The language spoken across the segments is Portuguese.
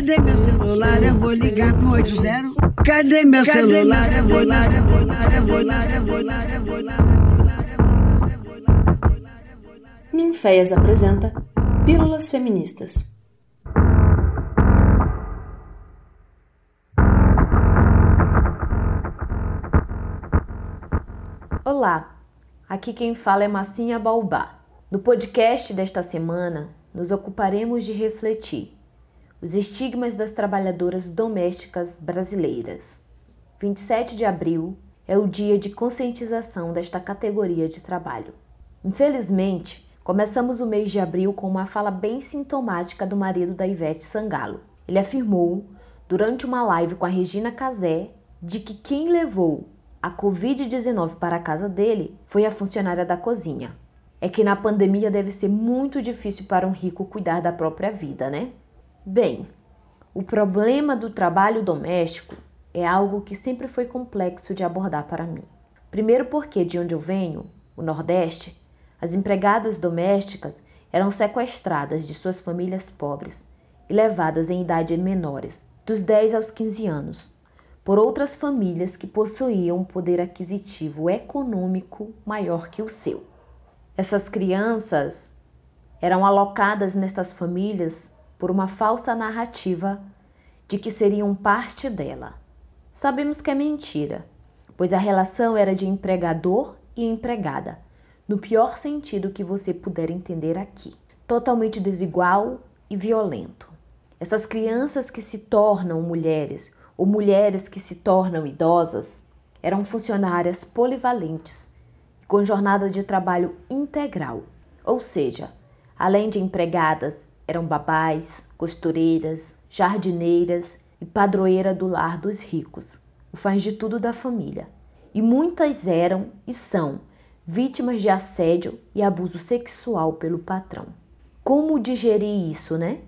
Cadê meu celular? Eu vou ligar pro 80. Cadê meu celular? Eu vou ligar, eu vou ligar, eu vou ligar, eu vou ligar, eu vou ligar. Ninféias apresenta Pílulas Feministas. Olá, aqui quem fala é Massinha Baubá. No podcast desta semana, nos ocuparemos de refletir os estigmas das trabalhadoras domésticas brasileiras. 27 de abril é o dia de conscientização desta categoria de trabalho. Infelizmente, começamos o mês de abril com uma fala bem sintomática do marido da Ivete Sangalo. Ele afirmou, durante uma live com a Regina Casé, de que quem levou a Covid-19 para a casa dele foi a funcionária da cozinha. É que na pandemia deve ser muito difícil para um rico cuidar da própria vida, né? Bem, o problema do trabalho doméstico é algo que sempre foi complexo de abordar para mim. Primeiro, porque de onde eu venho, o Nordeste, as empregadas domésticas eram sequestradas de suas famílias pobres e levadas em idade menores, dos 10 aos 15 anos, por outras famílias que possuíam um poder aquisitivo econômico maior que o seu. Essas crianças eram alocadas nestas famílias por uma falsa narrativa de que seriam parte dela. Sabemos que é mentira, pois a relação era de empregador e empregada, no pior sentido que você puder entender aqui. Totalmente desigual e violento. Essas crianças que se tornam mulheres ou mulheres que se tornam idosas eram funcionárias polivalentes com jornada de trabalho integral, ou seja, além de empregadas eram babás, costureiras, jardineiras e padroeira do lar dos ricos, o faz de tudo da família. E muitas eram e são vítimas de assédio e abuso sexual pelo patrão. Como digerir isso, né?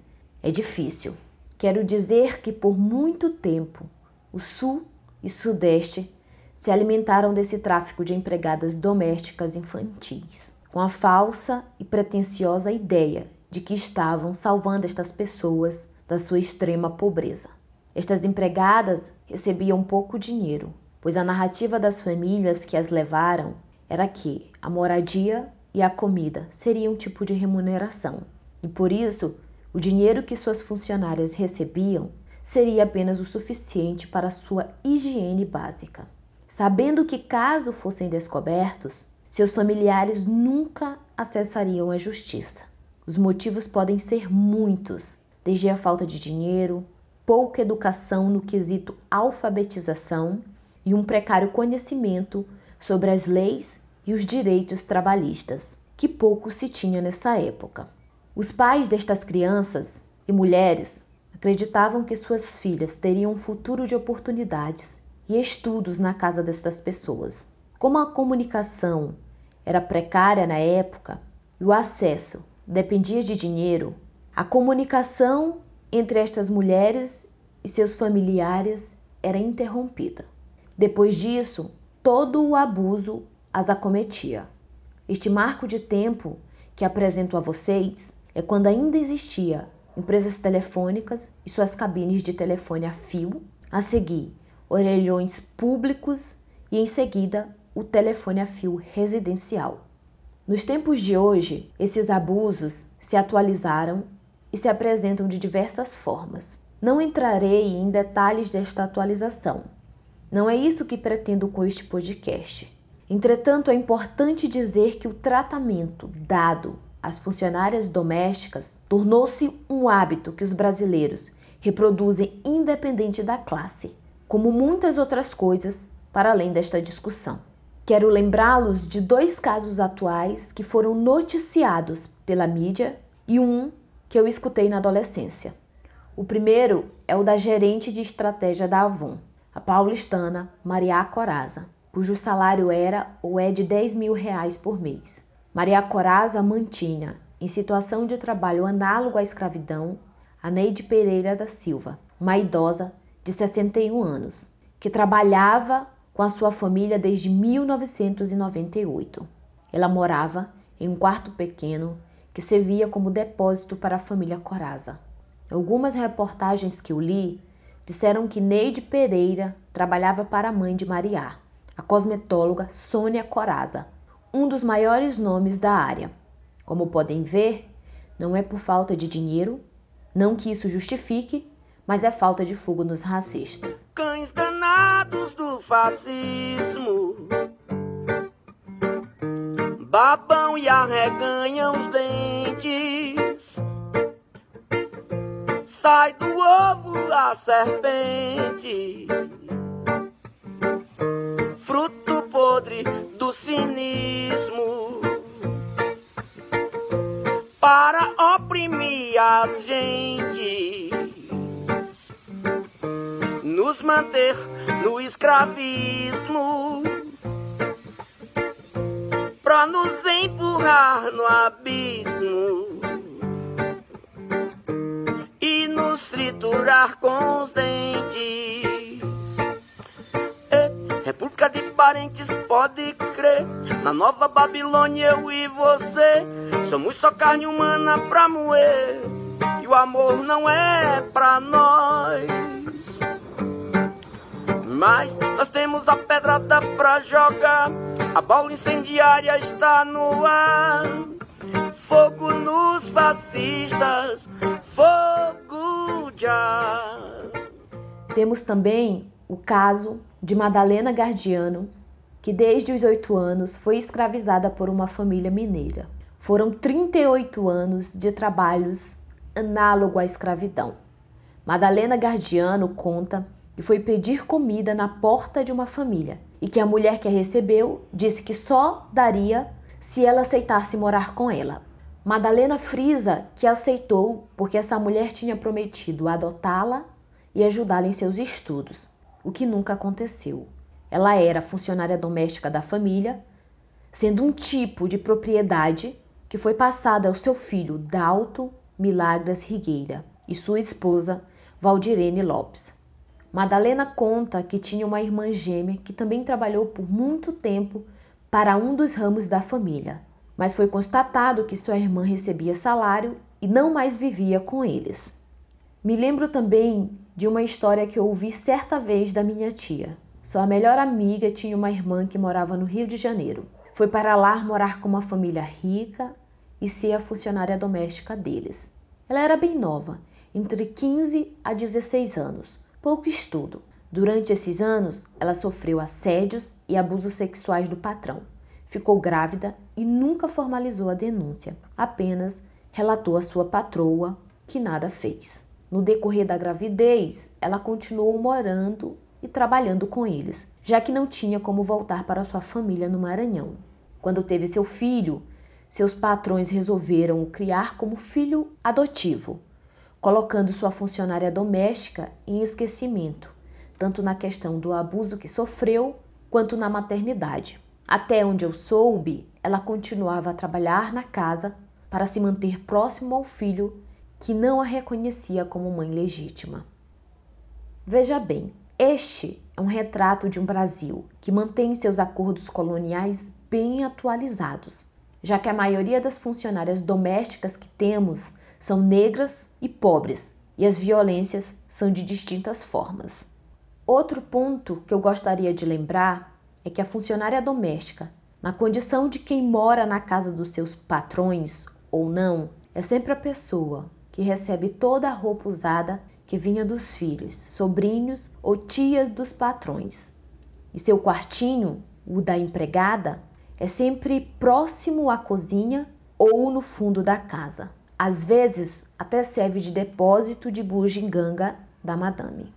É difícil. Quero dizer que por muito tempo o Sul e Sudeste se alimentaram desse tráfico de empregadas domésticas infantis, com a falsa e pretensiosa ideia de que estavam salvando estas pessoas da sua extrema pobreza. Estas empregadas recebiam pouco dinheiro, pois a narrativa das famílias que as levaram era que a moradia e a comida seriam um tipo de remuneração, e por isso o dinheiro que suas funcionárias recebiam seria apenas o suficiente para sua higiene básica. Sabendo que, caso fossem descobertos, seus familiares nunca acessariam a justiça. Os motivos podem ser muitos, desde a falta de dinheiro, pouca educação no quesito alfabetização e um precário conhecimento sobre as leis e os direitos trabalhistas, que pouco se tinha nessa época. Os pais destas crianças e mulheres acreditavam que suas filhas teriam um futuro de oportunidades e estudos na casa destas pessoas. Como a comunicação era precária na época e o acesso dependia de dinheiro, a comunicação entre estas mulheres e seus familiares era interrompida. Depois disso, todo o abuso as acometia. Este marco de tempo que apresento a vocês é quando ainda existia empresas telefônicas e suas cabines de telefone a fio, a seguir orelhões públicos e em seguida o telefone a fio residencial. Nos tempos de hoje, esses abusos se atualizaram e se apresentam de diversas formas. Não entrarei em detalhes desta atualização. Não é isso que pretendo com este podcast. Entretanto, é importante dizer que o tratamento dado às funcionárias domésticas tornou-se um hábito que os brasileiros reproduzem independente da classe, como muitas outras coisas para além desta discussão. Quero lembrá-los de dois casos atuais que foram noticiados pela mídia e um que eu escutei na adolescência. O primeiro é o da gerente de estratégia da Avon, a paulistana Maria Coraza, cujo salário era ou é de 10 mil reais por mês. Maria Coraza mantinha, em situação de trabalho análogo à escravidão, a Neide Pereira da Silva, uma idosa de 61 anos, que trabalhava com a sua família desde 1998. Ela morava em um quarto pequeno que servia como depósito para a família Coraza. Algumas reportagens que eu li disseram que Neide Pereira trabalhava para a mãe de Mariá, a cosmetóloga Sônia Coraza, um dos maiores nomes da área. Como podem ver, não é por falta de dinheiro, não que isso justifique, mas é falta de fogo nos racistas. Cães danados do fascismo. Babam e arreganham os dentes. Sai do ovo a serpente, fruto podre do cinismo, para oprimir as gentes, nos manter no escravismo pra nos empurrar no abismo e nos triturar com os dentes. República de parentes, pode crer. Na nova Babilônia, eu e você somos só carne humana pra moer. E o amor não é pra nós. Mas nós temos a pedrada pra jogar. A bola incendiária está no ar. Fogo nos fascistas, fogo já. Temos também o caso de Madalena Gardiano, que desde os oito anos foi escravizada por uma família mineira. Foram 38 anos de trabalhos análogo à escravidão. Madalena Gardiano conta e foi pedir comida na porta de uma família e que a mulher que a recebeu disse que só daria se ela aceitasse morar com ela. Madalena frisa que aceitou porque essa mulher tinha prometido adotá-la e ajudá-la em seus estudos, o que nunca aconteceu. Ela era funcionária doméstica da família, sendo um tipo de propriedade que foi passada ao seu filho Dalto Milagras Rigueira e sua esposa Valdirene Lopes. Madalena conta que tinha uma irmã gêmea que também trabalhou por muito tempo para um dos ramos da família, mas foi constatado que sua irmã recebia salário e não mais vivia com eles. Me lembro também de uma história que ouvi certa vez da minha tia. Sua melhor amiga tinha uma irmã que morava no Rio de Janeiro. Foi para lá morar com uma família rica e ser a funcionária doméstica deles. Ela era bem nova, entre 15 a 16 anos pouco estudo. Durante esses anos, ela sofreu assédios e abusos sexuais do patrão. Ficou grávida e nunca formalizou a denúncia, apenas relatou à sua patroa que nada fez. No decorrer da gravidez, ela continuou morando e trabalhando com eles, já que não tinha como voltar para sua família no Maranhão. Quando teve seu filho, seus patrões resolveram o criar como filho adotivo, colocando sua funcionária doméstica em esquecimento, tanto na questão do abuso que sofreu quanto na maternidade. Até onde eu soube, ela continuava a trabalhar na casa para se manter próximo ao filho que não a reconhecia como mãe legítima. Veja bem, este é um retrato de um Brasil que mantém seus acordos coloniais bem atualizados, já que a maioria das funcionárias domésticas que temos são negras e pobres, e as violências são de distintas formas. Outro ponto que eu gostaria de lembrar é que a funcionária doméstica, na condição de quem mora na casa dos seus patrões ou não, é sempre a pessoa que recebe toda a roupa usada que vinha dos filhos, sobrinhos ou tias dos patrões. E seu quartinho, o da empregada, é sempre próximo à cozinha ou no fundo da casa. Às vezes, até serve de depósito de bugiganga da madame.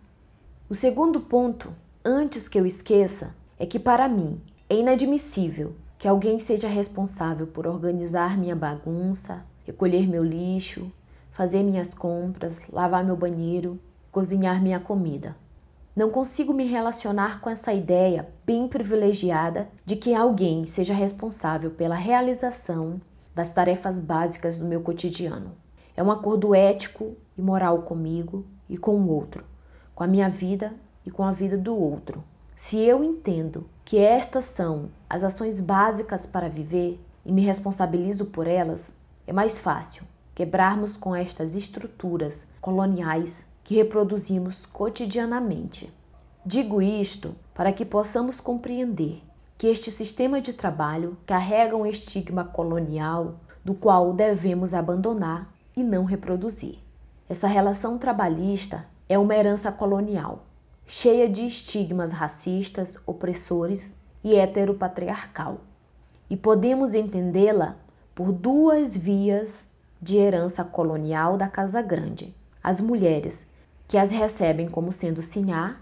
O segundo ponto, antes que eu esqueça, é que para mim é inadmissível que alguém seja responsável por organizar minha bagunça, recolher meu lixo, fazer minhas compras, lavar meu banheiro, cozinhar minha comida. Não consigo me relacionar com essa ideia bem privilegiada de que alguém seja responsável pela realização das tarefas básicas do meu cotidiano. É um acordo ético e moral comigo e com o outro, com a minha vida e com a vida do outro. Se eu entendo que estas são as ações básicas para viver e me responsabilizo por elas, é mais fácil quebrarmos com estas estruturas coloniais que reproduzimos cotidianamente. Digo isto para que possamos compreender que este sistema de trabalho carrega um estigma colonial do qual devemos abandonar e não reproduzir. Essa relação trabalhista é uma herança colonial, cheia de estigmas racistas, opressores e heteropatriarcal. E podemos entendê-la por duas vias de herança colonial da Casa Grande: as mulheres, que as recebem como sendo sinhá,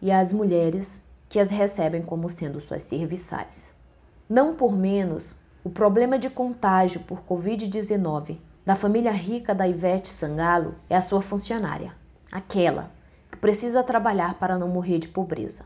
e as mulheres que as recebem como sendo suas serviçais. Não por menos, o problema de contágio por Covid-19 da família rica da Ivete Sangalo é a sua funcionária, aquela que precisa trabalhar para não morrer de pobreza.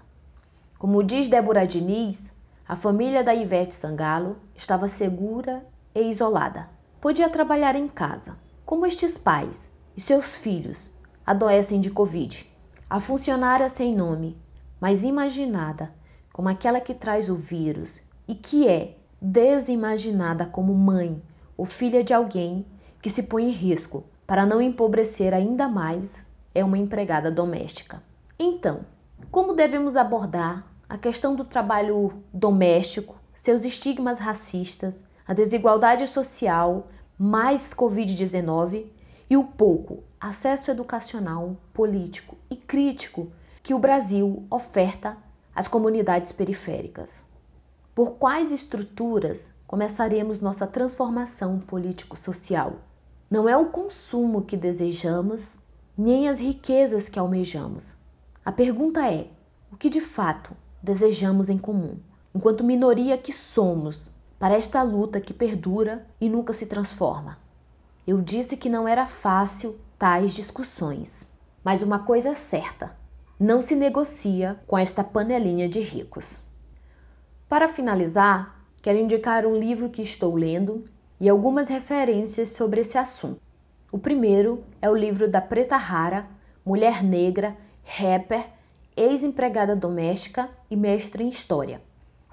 Como diz Débora Diniz, a família da Ivete Sangalo estava segura e isolada. Podia trabalhar em casa. Como estes pais e seus filhos adoecem de Covid. A funcionária sem nome mas imaginada como aquela que traz o vírus e que é desimaginada como mãe ou filha de alguém que se põe em risco para não empobrecer ainda mais, é uma empregada doméstica. Então, como devemos abordar a questão do trabalho doméstico, seus estigmas racistas, a desigualdade social, mais Covid-19 e o pouco acesso educacional, político e crítico que o Brasil oferta às comunidades periféricas. Por quais estruturas começaremos nossa transformação político-social? Não é o consumo que desejamos, nem as riquezas que almejamos. A pergunta é: o que de fato desejamos em comum, enquanto minoria que somos, para esta luta que perdura e nunca se transforma? Eu disse que não era fácil tais discussões, mas uma coisa é certa: não se negocia com esta panelinha de ricos. Para finalizar, quero indicar um livro que estou lendo e algumas referências sobre esse assunto. O primeiro é o livro da Preta Rara, mulher negra, rapper, ex-empregada doméstica e mestre em história.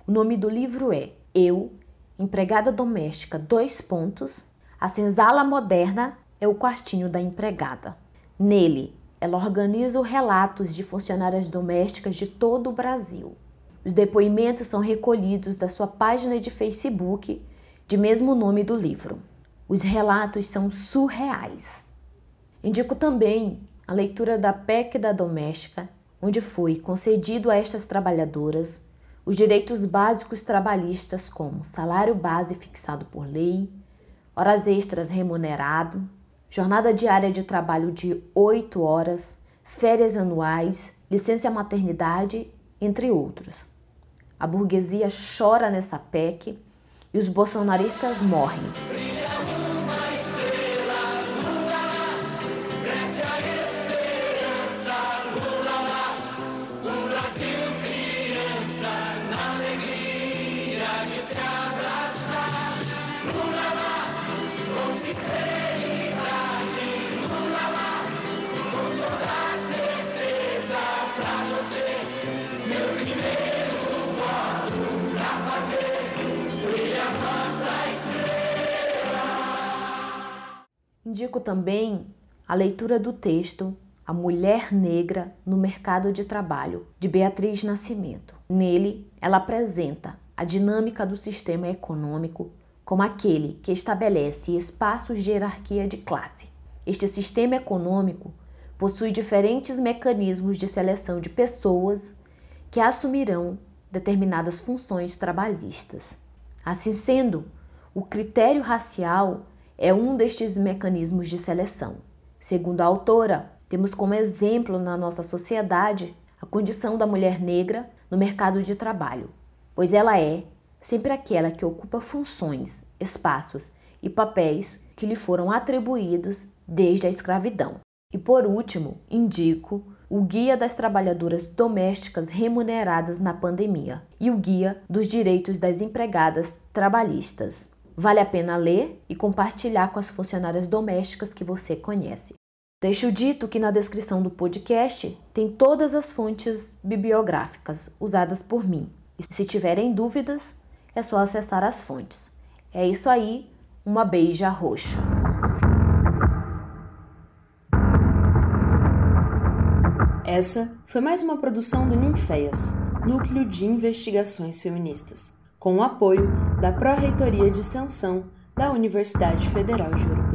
O nome do livro é Eu, empregada doméstica, dois pontos. A senzala moderna é o quartinho da empregada. Nele, ela organiza relatos de funcionárias domésticas de todo o Brasil. Os depoimentos são recolhidos da sua página de Facebook, de mesmo nome do livro. Os relatos são surreais. Indico também a leitura da PEC da Doméstica, onde foi concedido a estas trabalhadoras os direitos básicos trabalhistas como salário base fixado por lei, horas extras remunerado, jornada diária de trabalho de 8 horas, férias anuais, licença maternidade, entre outros. A burguesia chora nessa PEC e os bolsonaristas morrem. Indico também a leitura do texto A Mulher Negra no Mercado de Trabalho, de Beatriz Nascimento. Nele, ela apresenta a dinâmica do sistema econômico como aquele que estabelece espaços de hierarquia de classe. Este sistema econômico possui diferentes mecanismos de seleção de pessoas que assumirão determinadas funções trabalhistas. Assim sendo, o critério racial é um destes mecanismos de seleção. Segundo a autora, temos como exemplo na nossa sociedade a condição da mulher negra no mercado de trabalho, pois ela é sempre aquela que ocupa funções, espaços e papéis que lhe foram atribuídos desde a escravidão. E por último, indico o Guia das Trabalhadoras Domésticas Remuneradas na Pandemia e o Guia dos Direitos das Empregadas Trabalhistas. Vale a pena ler e compartilhar com as funcionárias domésticas que você conhece. Deixo dito que na descrição do podcast tem todas as fontes bibliográficas usadas por mim. E se tiverem dúvidas, é só acessar as fontes. É isso aí, uma beija roxa. Essa foi mais uma produção do Ninféias, Núcleo de Investigações Feministas com o apoio da Pró-Reitoria de Extensão da Universidade Federal de Ouro